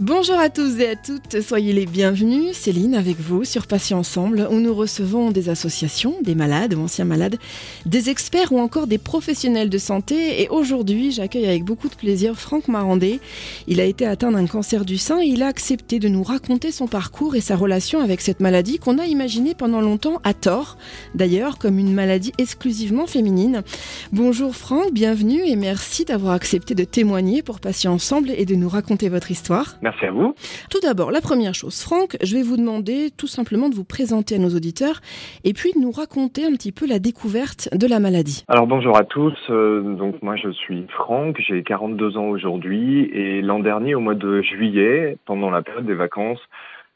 Bonjour à tous et à toutes, soyez les bienvenus. Céline avec vous sur Patients Ensemble où nous recevons des associations, des malades ou anciens malades, des experts ou encore des professionnels de santé. Et aujourd'hui, j'accueille avec beaucoup de plaisir Franck Marandé. Il a été atteint d'un cancer du sein et il a accepté de nous raconter son parcours et sa relation avec cette maladie qu'on a imaginée pendant longtemps à tort, d'ailleurs comme une maladie exclusivement féminine. Bonjour Franck, bienvenue et merci d'avoir accepté de témoigner pour Patients Ensemble et de nous raconter votre histoire. Merci à vous. Tout d'abord, la première chose, Franck, je vais vous demander tout simplement de vous présenter à nos auditeurs et puis de nous raconter un petit peu la découverte de la maladie. Alors bonjour à tous, euh, donc moi je suis Franck, j'ai 42 ans aujourd'hui et l'an dernier au mois de juillet, pendant la période des vacances,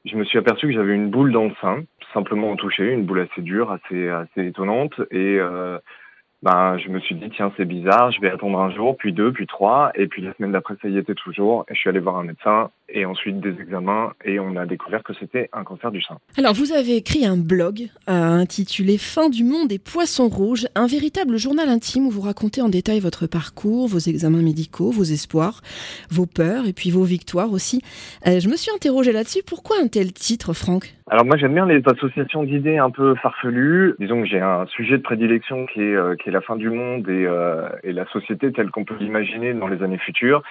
je me suis aperçu que j'avais une boule dans le sein, simplement en toucher, une boule assez dure, assez, assez étonnante et euh, ben, je me suis dit, tiens, c'est bizarre, je vais attendre un jour, puis deux, puis trois, et puis la semaine d'après, ça y était toujours, et je suis allé voir un médecin, et ensuite des examens, et on a découvert que c'était un cancer du sein. Alors, vous avez écrit un blog euh, intitulé Fin du monde des poissons rouges, un véritable journal intime où vous racontez en détail votre parcours, vos examens médicaux, vos espoirs, vos peurs, et puis vos victoires aussi. Euh, je me suis interrogée là-dessus, pourquoi un tel titre, Franck? Alors moi, j'aime bien les associations d'idées un peu farfelues. Disons que j'ai un sujet de prédilection qui est, euh, qui est la fin du monde et, et la société telle qu'on peut l'imaginer dans les années futures.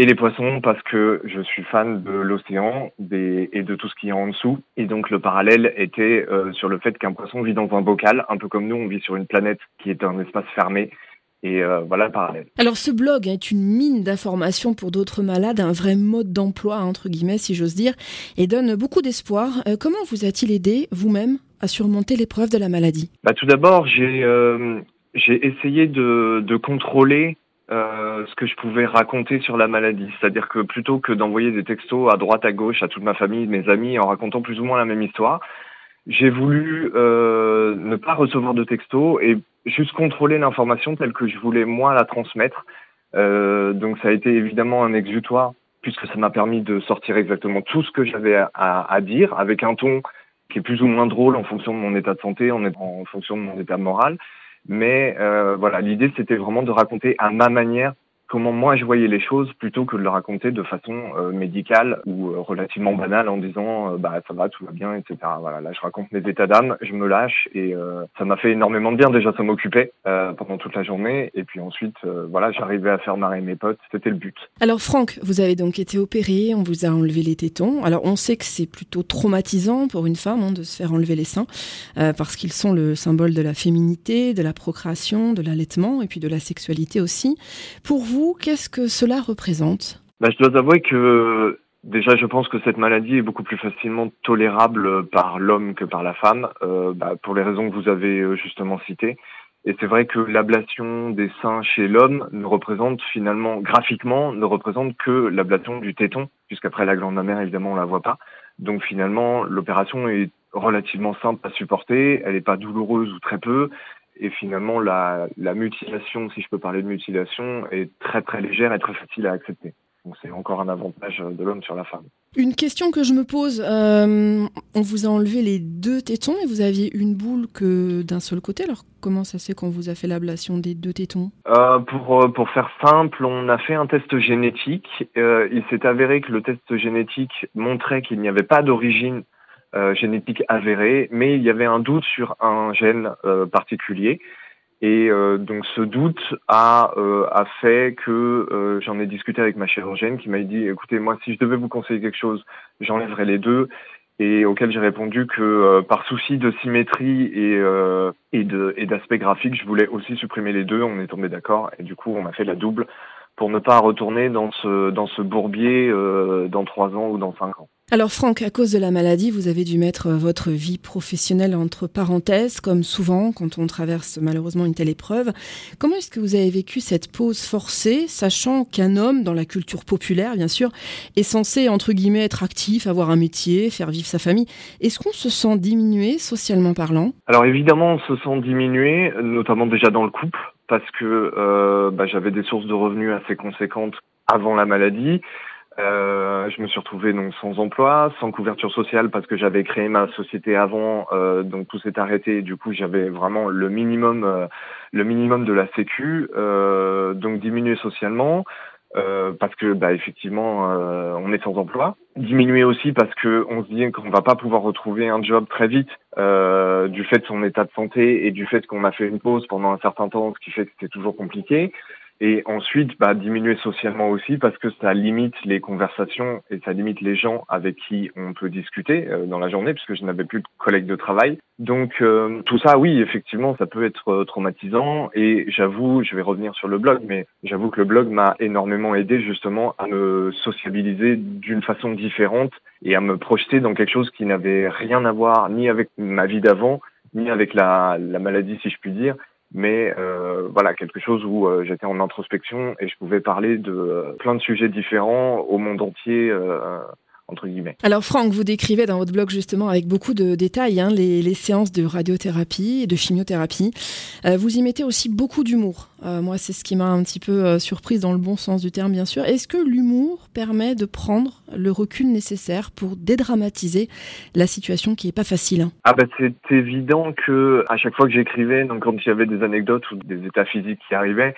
Et les poissons parce que je suis fan de l'océan et de tout ce qui est en dessous. Et donc le parallèle était euh, sur le fait qu'un poisson vit dans un bocal, un peu comme nous, on vit sur une planète qui est un espace fermé. Et euh, voilà le parallèle. Alors ce blog est une mine d'informations pour d'autres malades, un vrai mode d'emploi, entre guillemets, si j'ose dire, et donne beaucoup d'espoir. Euh, comment vous a-t-il aidé, vous-même, à surmonter l'épreuve de la maladie? Bah, Tout d'abord, j'ai essayé de, de contrôler euh, ce que je pouvais raconter sur la maladie. C'est-à-dire que plutôt que d'envoyer des textos à droite, à gauche, à toute ma famille, mes amis, en racontant plus ou moins la même histoire, j'ai voulu euh, ne pas recevoir de textos et juste contrôler l'information telle que je voulais moi la transmettre. Euh, donc ça a été évidemment un exutoire puisque ça m'a permis de sortir exactement tout ce que j'avais à, dire avec un ton qui est plus ou moins drôle en fonction de mon état de santé, en, en fonction de mon état moral. Mais euh, voilà, l'idée c'était vraiment de raconter à ma manière comment moi je voyais les choses plutôt que de le raconter de façon euh, médicale ou euh, relativement banale en disant euh, bah ça va tout va bien etc voilà là je raconte mes états d'âme je me lâche et ça m'a fait énormément de bien. Déjà ça m'occupait pendant toute la journée et puis ensuite voilà j'arrivais à faire marrer mes potes. C'était le but. Alors Franck vous avez donc été opéré on vous a enlevé les tétons. Alors on sait que c'est plutôt traumatisant pour une femme hein, de se faire enlever les seins parce qu'ils sont le symbole de la féminité de la procréation de l'allaitement et puis de la sexualité aussi. Pour vous qu'est-ce que cela représente bah, Je dois avouer que déjà, je pense que cette maladie est beaucoup plus facilement tolérable par l'homme que par la femme, euh, bah, pour les raisons que vous avez euh, justement citées. Et c'est vrai que l'ablation des seins chez l'homme ne représente finalement, graphiquement, ne représente que l'ablation du téton, puisqu'après la glande mammaire, évidemment, on la voit pas. Donc finalement, l'opération est relativement simple à supporter, elle n'est pas douloureuse ou très peu, et finalement la, la, mutilation, si je peux parler de mutilation, est très très légère et très facile à accepter. Donc c'est encore un avantage de l'homme sur la femme. Une question que je me pose, euh, on vous a enlevé les deux tétons et vous aviez une boule que d'un seul côté. Alors comment ça se fait qu'on vous a fait l'ablation des deux tétons? Euh, pour, euh, pour faire simple, on a fait un test génétique. Euh, il s'est avéré que le test génétique montrait qu'il n'y avait pas d'origine euh, génétique avérée, mais il y avait un doute sur un gène euh, particulier. Et euh, donc ce doute a, euh, fait que j'en ai discuté avec ma chirurgienne qui m'a dit, écoutez, moi si je devais vous conseiller quelque chose, j'enlèverais les deux. Et auquel j'ai répondu que par souci de symétrie et, et d'aspect graphique, je voulais aussi supprimer les deux. On est tombé d'accord et du coup on a fait la double pour ne pas retourner dans ce dans ce bourbier dans trois ans ou dans cinq ans. Alors Franck, à cause de la maladie, vous avez dû mettre euh, votre vie professionnelle entre parenthèses, comme souvent quand on traverse malheureusement une telle épreuve. Comment est-ce que vous avez vécu cette pause forcée, sachant qu'un homme, dans la culture populaire bien sûr, est censé entre guillemets être actif, avoir un métier, faire vivre sa famille? Est-ce qu'on se sent diminué socialement parlant? Alors évidemment, on se sent diminué, notamment déjà dans le couple, parce que euh, bah, j'avais des sources de revenus assez conséquentes avant la maladie. Euh, je me suis retrouvé donc sans emploi, sans couverture sociale parce que j'avais créé ma société avant, euh, donc tout s'est arrêté. Du coup, j'avais vraiment le minimum, euh, le minimum de la sécu, euh, donc diminuer socialement. Euh, parce que bah, effectivement on est sans emploi. Diminuer aussi parce que on se dit qu'on va pas pouvoir retrouver un job très vite du fait de son état de santé et du fait qu'on a fait une pause pendant un certain temps, ce qui fait que c'était toujours compliqué. Et ensuite, bah, diminuer socialement aussi parce que ça limite les conversations et ça limite les gens avec qui on peut discuter euh, dans la journée puisque je n'avais plus de collègues de travail. Donc euh, tout ça, oui, effectivement, ça peut être euh, traumatisant et j'avoue, je vais revenir sur le blog, mais j'avoue que le blog m'a énormément aidé justement à me sociabiliser d'une façon différente et à me projeter dans quelque chose qui n'avait rien à voir ni avec ma vie d'avant, ni avec la, la maladie, si je puis dire, mais euh, voilà quelque chose où euh, j'étais en introspection et je pouvais parler de euh, plein de sujets différents au monde entier entre guillemets. Alors Franck, vous décrivez dans votre blog justement avec beaucoup de détails hein, les, les, séances de radiothérapie et de chimiothérapie. Euh, vous y mettez aussi beaucoup d'humour. Euh, moi, c'est ce qui m'a un petit peu euh, surprise dans le bon sens du terme, bien sûr. Est-ce que l'humour permet de prendre le recul nécessaire pour dédramatiser la situation qui est pas facile Ah ben c'est évident que à chaque fois que j'écrivais, donc quand il y avait des anecdotes ou des états physiques qui arrivaient,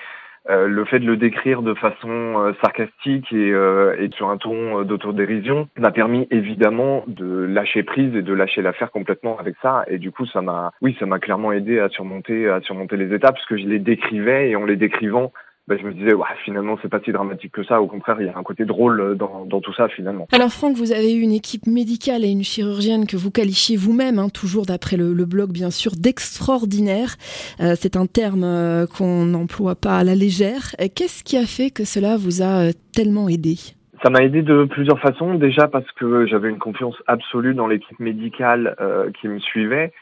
euh, le fait de le décrire de façon euh, sarcastique et, euh, et, sur un ton d'autodérision m'a permis évidemment de lâcher prise et de lâcher l'affaire complètement avec ça. Et du coup, ça m'a, oui, ça m'a clairement aidé à surmonter, à surmonter les étapes parce que je les décrivais et en les décrivant, ben, je me disais, ouais, finalement, c'est pas si dramatique que ça. Au contraire, il y a un côté drôle euh, dans, dans, tout ça, finalement. Alors, Franck, vous avez eu une équipe médicale et une chirurgienne que vous qualifiez vous-même, hein, toujours d'après le, le, blog, bien sûr, d'extraordinaire. Euh, c'est un terme euh, qu'on n'emploie pas à la légère. Qu'est-ce qui a fait que cela vous a euh, tellement aidé? Ça m'a aidé de plusieurs façons. Déjà parce que j'avais une confiance absolue dans l'équipe médicale qui me suivait.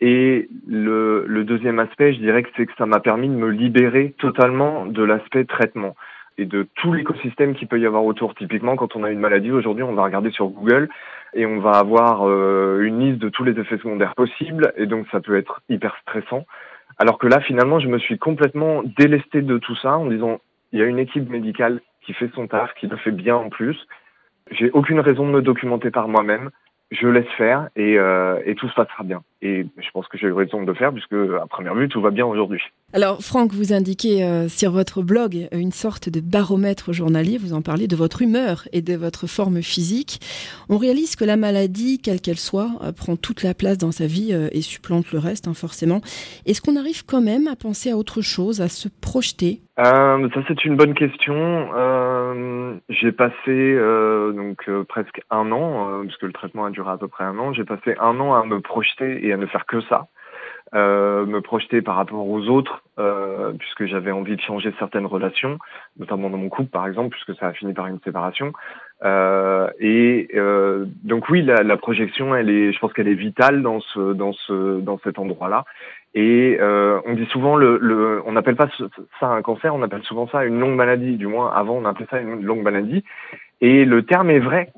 Et le, le, deuxième aspect, je dirais que c'est que ça m'a permis de me libérer totalement de l'aspect traitement et de tout l'écosystème qu'il peut y avoir autour. Typiquement, quand on a une maladie aujourd'hui, on va regarder sur Google et on va avoir euh, une liste de tous les effets secondaires possibles et donc ça peut être hyper stressant. Alors que là, finalement, je me suis complètement délesté de tout ça en disant, il y a une équipe médicale qui fait son taf, qui le fait bien en plus. J'ai aucune raison de me documenter par moi-même je laisse faire et, euh, et, tout se passera bien. Et je pense que j'ai eu raison de le faire puisque à première vue tout va bien aujourd'hui. Alors Franck, vous indiquez euh, sur votre blog une sorte de baromètre journalier, vous en parlez de votre humeur et de votre forme physique. On réalise que la maladie, quelle qu'elle soit, euh, prend toute la place dans sa vie euh, et supplante le reste hein, forcément. Est-ce qu'on arrive quand même à penser à autre chose, à se projeter? Ça c'est une bonne question. J'ai passé donc presque un an, euh, puisque le traitement a duré à peu près un an. J'ai passé un an à me projeter et à ne faire que ça, me projeter par rapport aux autres, puisque j'avais envie de changer certaines relations, notamment dans mon couple par exemple, puisque ça a fini par une séparation. et donc oui, la, la, projection, elle est, je pense qu'elle est vitale dans ce dans ce dans cet endroit-là. Et euh, on dit souvent, le, le on n'appelle pas ça un cancer, on appelle souvent ça une longue maladie. Du moins, avant, on appelait ça une longue maladie. Et le terme est vrai.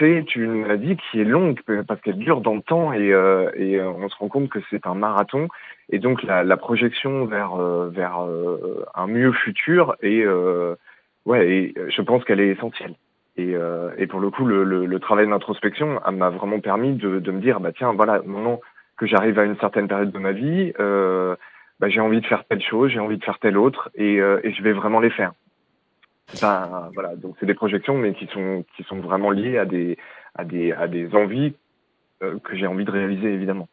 C'est une maladie qui est longue parce qu'elle dure dans le temps et, euh, euh, on se rend compte que c'est un marathon. Et donc la, projection vers euh, un mieux futur et ouais, je pense qu'elle est essentielle. Et, pour le coup, le, travail d'introspection m'a vraiment permis de, me dire bah tiens voilà maintenant que j'arrive à une certaine période de ma vie, bah, j'ai envie de faire telle chose, j'ai envie de faire telle autre, et je vais vraiment les faire. Ben, voilà, donc c'est des projections, mais qui sont qui sont vraiment liées à des à des à des envies euh, que j'ai envie de réaliser évidemment.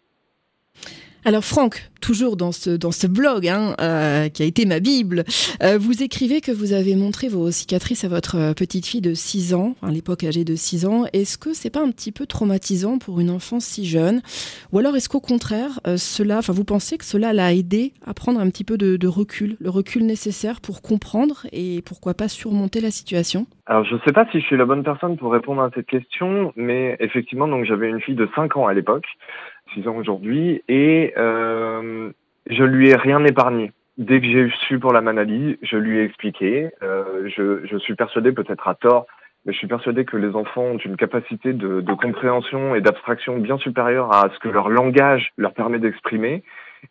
Alors Franck, toujours dans ce, dans ce blog hein, euh, qui a été ma Bible, euh, vous écrivez que vous avez montré vos cicatrices à votre euh, petite fille de 6 ans, à l'époque âgée de 6 ans. Est-ce que c'est pas un petit peu traumatisant pour une enfant si jeune? Ou alors est-ce qu'au contraire, cela, vous pensez que cela l'a aidé à prendre un petit peu de, recul, le recul nécessaire pour comprendre et pourquoi pas surmonter la situation? Alors je ne sais pas si je suis la bonne personne pour répondre à cette question, mais effectivement, j'avais une fille de 5 ans à l'époque. 6 ans aujourd'hui, et euh, je lui ai rien épargné. Dès que j'ai su pour la maladie, je lui ai expliqué. Euh, je, suis persuadé, peut-être à tort, mais je suis persuadé que les enfants ont une capacité de, compréhension et d'abstraction bien supérieure à ce que leur langage leur permet d'exprimer.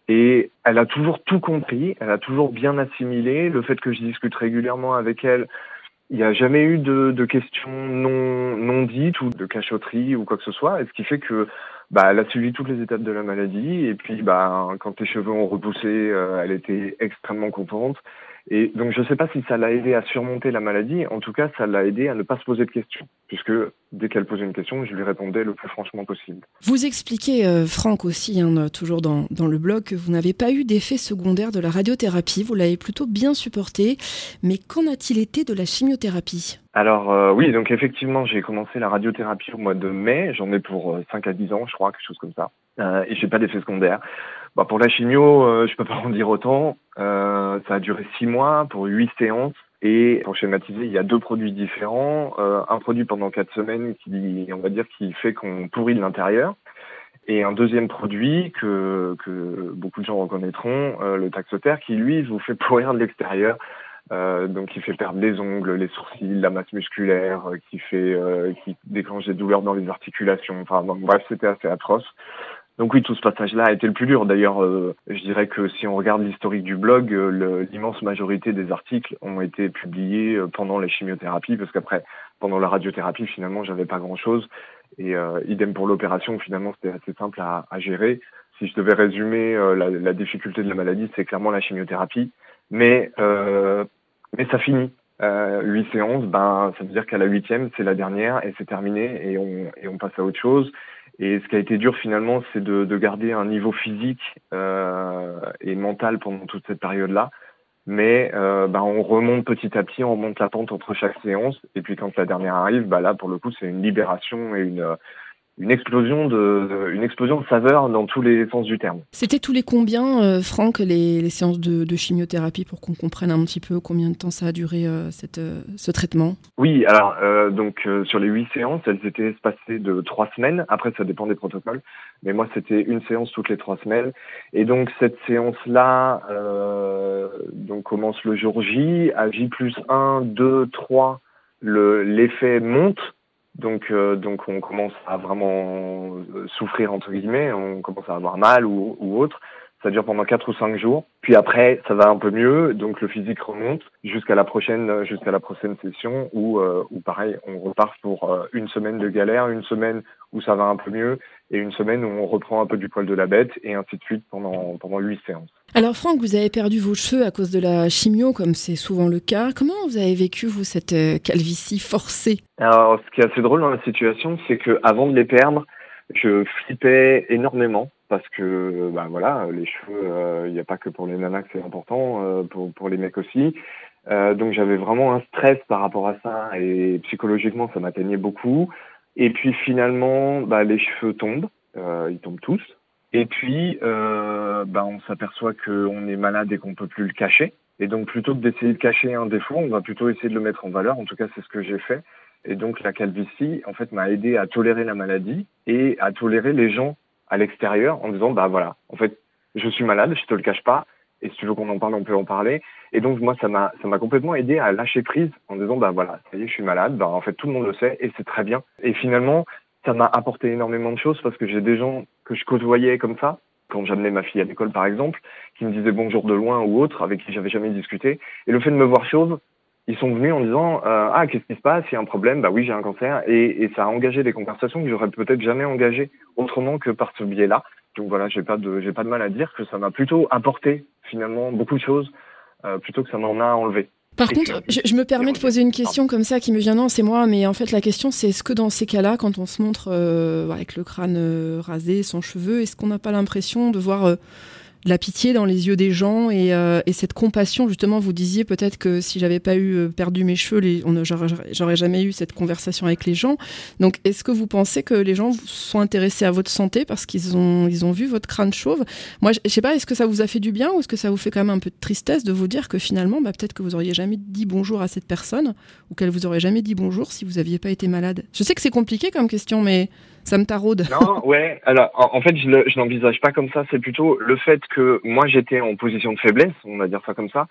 Et elle a toujours tout compris, elle a toujours bien assimilé le fait que je discute régulièrement avec elle Il n'y a jamais eu de, de questions non, non dites ou de cachotterie ou quoi que ce soit, et ce qui fait que bah, elle a suivi toutes les étapes de la maladie, et puis bah, quand les cheveux ont repoussé, euh, elle était extrêmement contente. Et donc je ne sais pas si ça l'a aidé à surmonter la maladie, en tout cas ça l'a aidé à ne pas se poser de questions, puisque dès qu'elle posait une question, je lui répondais le plus franchement possible. Vous expliquez, euh, Franck aussi, hein, toujours dans, dans, le blog, que vous n'avez pas eu d'effet secondaire de la radiothérapie, vous l'avez plutôt bien supporté, mais qu'en a-t-il été de la chimiothérapie? Alors euh, oui, donc effectivement j'ai commencé la radiothérapie au mois de mai, j'en ai pour 5 euh, à 10 ans je crois, quelque chose comme ça, euh, et j'ai pas d'effet secondaire. Bah, pour la chimio, euh, je peux pas en dire autant. Euh, ça a duré six mois pour huit séances. Et pour schématiser, il y a deux produits différents. Euh, un produit pendant quatre semaines qui, on va dire, qui fait qu'on pourrit de l'intérieur. Et un deuxième produit que, que beaucoup de gens reconnaîtront, euh, le taxotère, qui lui vous fait pourrir de l'extérieur. Euh, donc qui fait perdre les ongles, les sourcils, la masse musculaire, qui fait, qui déclenche des douleurs dans les articulations. Enfin bref, c'était assez atroce. Donc oui, tout ce passage-là a été le plus dur. D'ailleurs, euh, je dirais que si on regarde l'historique du blog, euh, l'immense majorité des articles ont été publiés euh, pendant les chimiothérapies, parce qu'après, pendant la radiothérapie, finalement, j'avais pas grand-chose. Et idem pour l'opération, finalement, c'était assez simple à, gérer. Si je devais résumer la, la, difficulté de la maladie, c'est clairement la chimiothérapie. Mais mais ça finit. Huit séances, ben ça veut dire qu'à la huitième, c'est la dernière et c'est terminé et on et on passe à autre chose. Et ce qui a été dur finalement, c'est de, de, garder un niveau physique euh, et mental pendant toute cette période-là. Mais euh, bah, on remonte petit à petit, on remonte la pente entre chaque séance. Et puis quand la dernière arrive, bah là pour le coup c'est une libération et une, une explosion de une explosion de saveur dans tous les sens du terme. C'était tous les combien, euh, Franck, les, les, séances de, de chimiothérapie pour qu'on comprenne un petit peu combien de temps ça a duré euh, cette, euh, ce traitement? Oui, alors euh, donc euh, sur les huit séances, elles étaient espacées de trois semaines. Après, ça dépend des protocoles, mais moi c'était une séance toutes les trois semaines. Et donc cette séance-là, donc commence le jour J, à J plus 1, 2, 3, l'effet monte donc, euh, donc on commence à vraiment euh, souffrir entre guillemets, on commence à avoir mal ou, ou autre. Ça dure pendant quatre ou cinq jours. Puis après, ça va un peu mieux, donc le physique remonte jusqu'à la prochaine, jusqu'à la prochaine session où, euh, où pareil, on repart pour euh, une semaine de galère, une semaine où ça va un peu mieux et une semaine où on reprend un peu du poil de la bête et ainsi de suite pendant pendant huit séances. Alors Franck, vous avez perdu vos cheveux à cause de la chimio, comme c'est souvent le cas. Comment vous avez vécu vous cette euh, calvitie forcée? Alors, ce qui est assez drôle dans la situation, c'est que avant de les perdre, je flippais énormément parce que bah voilà les cheveux il euh, n'y a pas que pour les nanas que c'est important euh, pour pour les mecs aussi. Euh, donc j'avais vraiment un stress par rapport à ça et psychologiquement ça m'atteignait beaucoup. Et puis finalement bah les cheveux tombent ils tombent tous. Et puis bah on s'aperçoit qu'on est malade et qu'on peut plus le cacher. Et donc plutôt que d'essayer de cacher un défaut on va plutôt essayer de le mettre en valeur. En tout cas c'est ce que j'ai fait. Et donc la calvitie en fait m'a aidé à tolérer la maladie et à tolérer les gens à l'extérieur en disant bah voilà, en fait, je suis malade, je te le cache pas, et si tu veux qu'on en parle, on peut en parler. Et donc moi, ça m'a ça m'a complètement aidé à lâcher prise en disant bah voilà, ça y est, je suis malade, bah en fait tout le monde le sait et c'est très bien. Et finalement, ça m'a apporté énormément de choses parce que j'ai des gens que je côtoyais comme ça quand j'amenais ma fille à l'école par exemple, qui me disaient bonjour de loin ou autre, avec qui j'avais jamais discuté. Et le fait de me voir chauve, ils sont venus en disant euh, ah qu'est-ce qui se passe, il y a un problème, bah oui j'ai un cancer et, et ça a engagé des conversations que j'aurais peut-être jamais engagées autrement que par ce biais-là. Donc voilà, j'ai pas de j'ai pas de mal à dire que ça m'a plutôt apporté finalement beaucoup de choses euh, plutôt que ça m'en a enlevé. Par contre, je, je, me permets de poser une question comme ça qui me vient, non, c'est moi, mais en fait la question c'est est-ce que dans ces cas-là, quand on se montre euh, avec le crâne rasé, sans cheveux, est-ce qu'on n'a pas l'impression de voir la pitié dans les yeux des gens et, euh, et cette compassion justement vous disiez peut-être que si j'avais pas eu euh, perdu mes cheveux j'aurais jamais eu cette conversation avec les gens. Donc est-ce que vous pensez que les gens sont intéressés à votre santé parce qu'ils ont ils ont vu votre crâne chauve? Moi je, je sais pas est-ce que ça vous a fait du bien ou est-ce que ça vous fait quand même un peu de tristesse de vous dire que finalement bah, peut-être que vous auriez jamais dit bonjour à cette personne ou qu'elle vous aurait jamais dit bonjour si vous aviez pas été malade? Je sais que c'est compliqué comme question mais ça me taraude. Non, ouais. Alors, en, fait, je, n'envisage pas comme ça. C'est plutôt le fait que moi, j'étais en position de faiblesse, on va dire ça comme ça,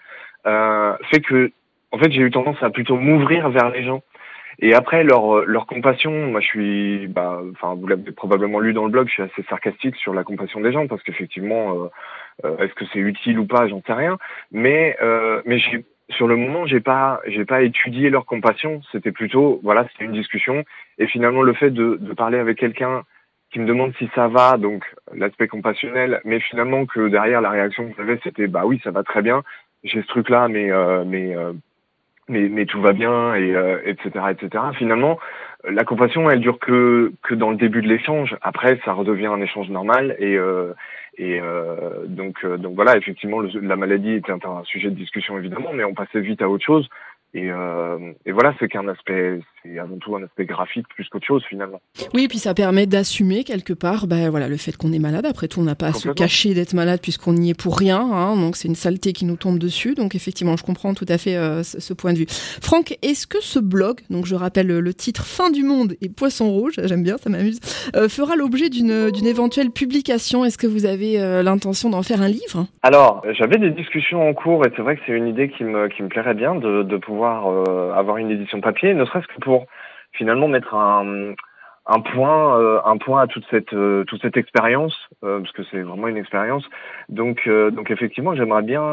euh, fait que, en fait, j'ai eu tendance à plutôt m'ouvrir vers les gens. Et après, leur, leur compassion, moi, je suis, bah, enfin, vous l'avez probablement lu dans le blog, je suis assez sarcastique sur la compassion des gens parce qu'effectivement, euh, euh, est-ce que c'est utile ou pas, j'en sais rien. Mais, euh, mais j'ai sur le moment, j'ai pas, j'ai pas étudié leur compassion. C'était plutôt, voilà, c'était une discussion. Et finalement, le fait de, de parler avec quelqu'un qui me demande si ça va, donc l'aspect compassionnel, mais finalement que derrière la réaction que j'avais, c'était bah oui, ça va très bien. J'ai ce truc-là, mais euh, mais, euh, mais mais tout va bien et etc euh, etc. Finalement, la compassion, elle dure que que dans le début de l'échange. Après, ça redevient un échange normal et et donc donc voilà, effectivement, la maladie était un sujet de discussion évidemment, mais on passait vite à autre chose. Et, euh, et, voilà, c'est qu'un aspect, c'est avant tout un aspect graphique plus qu'autre chose finalement. Oui, et puis ça permet d'assumer quelque part, ben voilà, le fait qu'on est malade. Après tout, on n'a pas à se cacher d'être malade puisqu'on n'y est pour rien. Hein, donc c'est une saleté qui nous tombe dessus. Donc effectivement, je comprends tout à fait euh, ce, point de vue. Franck, est-ce que ce blog, donc je rappelle le titre Fin du monde et Poisson rouge, j'aime bien, ça m'amuse, euh, fera l'objet d'une éventuelle publication? Est-ce que vous avez l'intention d'en faire un livre? Alors, j'avais des discussions en cours et c'est vrai que c'est une idée qui me qui me plairait bien de, de pouvoir euh, avoir une édition papier, ne serait-ce que pour finalement mettre un, euh, point à toute cette euh, expérience parce que c'est vraiment une expérience. Donc donc effectivement j'aimerais bien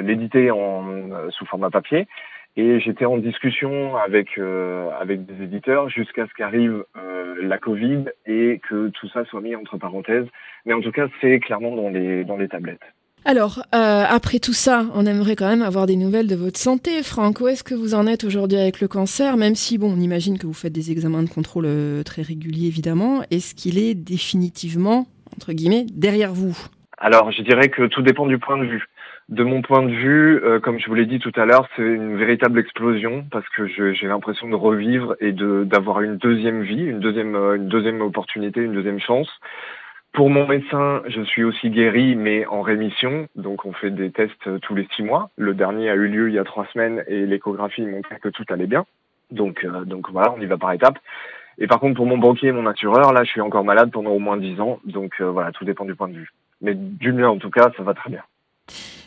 l'éditer en sous format papier. Et j'étais en discussion avec des éditeurs jusqu'à ce qu'arrive la Covid et que tout ça soit mis entre parenthèses. Mais en tout cas c'est clairement dans les tablettes alors, euh, après tout ça, on aimerait quand même avoir des nouvelles de votre santé. Franck, où est-ce que vous en êtes aujourd'hui avec le cancer? Même si, bon, on imagine que vous faites des examens de contrôle euh, très réguliers, évidemment. Est-ce qu'il est définitivement, entre guillemets, derrière vous? Alors, je dirais que tout dépend du point de vue. De mon point de vue, euh, comme je vous l'ai dit tout à l'heure, c'est une véritable explosion parce que j'ai l'impression de revivre et d'avoir une deuxième vie, une deuxième, une deuxième opportunité, une deuxième chance. Pour mon médecin, je suis aussi guéri, mais en rémission. Donc, on fait des tests euh, tous les six mois. Le dernier a eu lieu il y a trois semaines et l'échographie montrait que tout allait bien. Donc, euh, donc voilà, on y va par étapes. Et par contre, pour mon banquier et mon assureur, là, je suis encore malade pendant au moins dix ans. Donc euh, voilà, tout dépend du point de vue. Mais du mien, en tout cas, ça va très bien.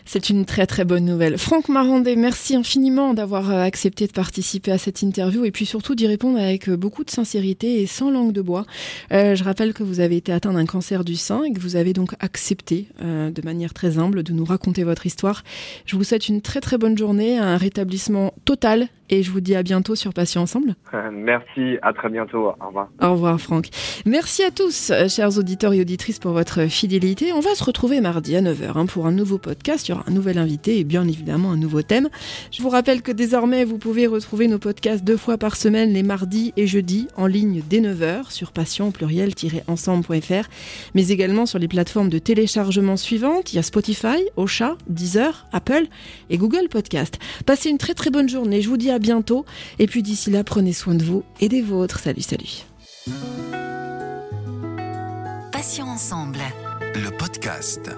C'est une très très bonne nouvelle. Franck Marandé, merci infiniment d'avoir euh, accepté de participer à cette interview et puis surtout d'y répondre avec euh, beaucoup de sincérité et sans langue de bois. Euh, je rappelle que vous avez été atteint d'un cancer du sein et que vous avez donc accepté de manière très humble de nous raconter votre histoire. Je vous souhaite une très très bonne journée, un rétablissement total et je vous dis à bientôt sur Patient Ensemble. Merci, à très bientôt. Au revoir. Au revoir Franck. Merci à tous, chers auditeurs et auditrices, pour votre fidélité. On va se retrouver mardi à 9h hein, pour un nouveau podcast. Un nouvel invité et bien évidemment un nouveau thème. Je vous rappelle que désormais, vous pouvez retrouver nos podcasts deux fois par semaine, les mardis et jeudis, en ligne dès 9h sur patient pluriel-ensemble.fr, mais également sur les plateformes de téléchargement suivantes. Il y a Spotify, Ocha, Deezer, Apple et Google Podcast. Passez une très très bonne journée. Je vous dis à bientôt. Et puis d'ici là, prenez soin de vous et des vôtres. Salut, salut. Passions ensemble. Le podcast.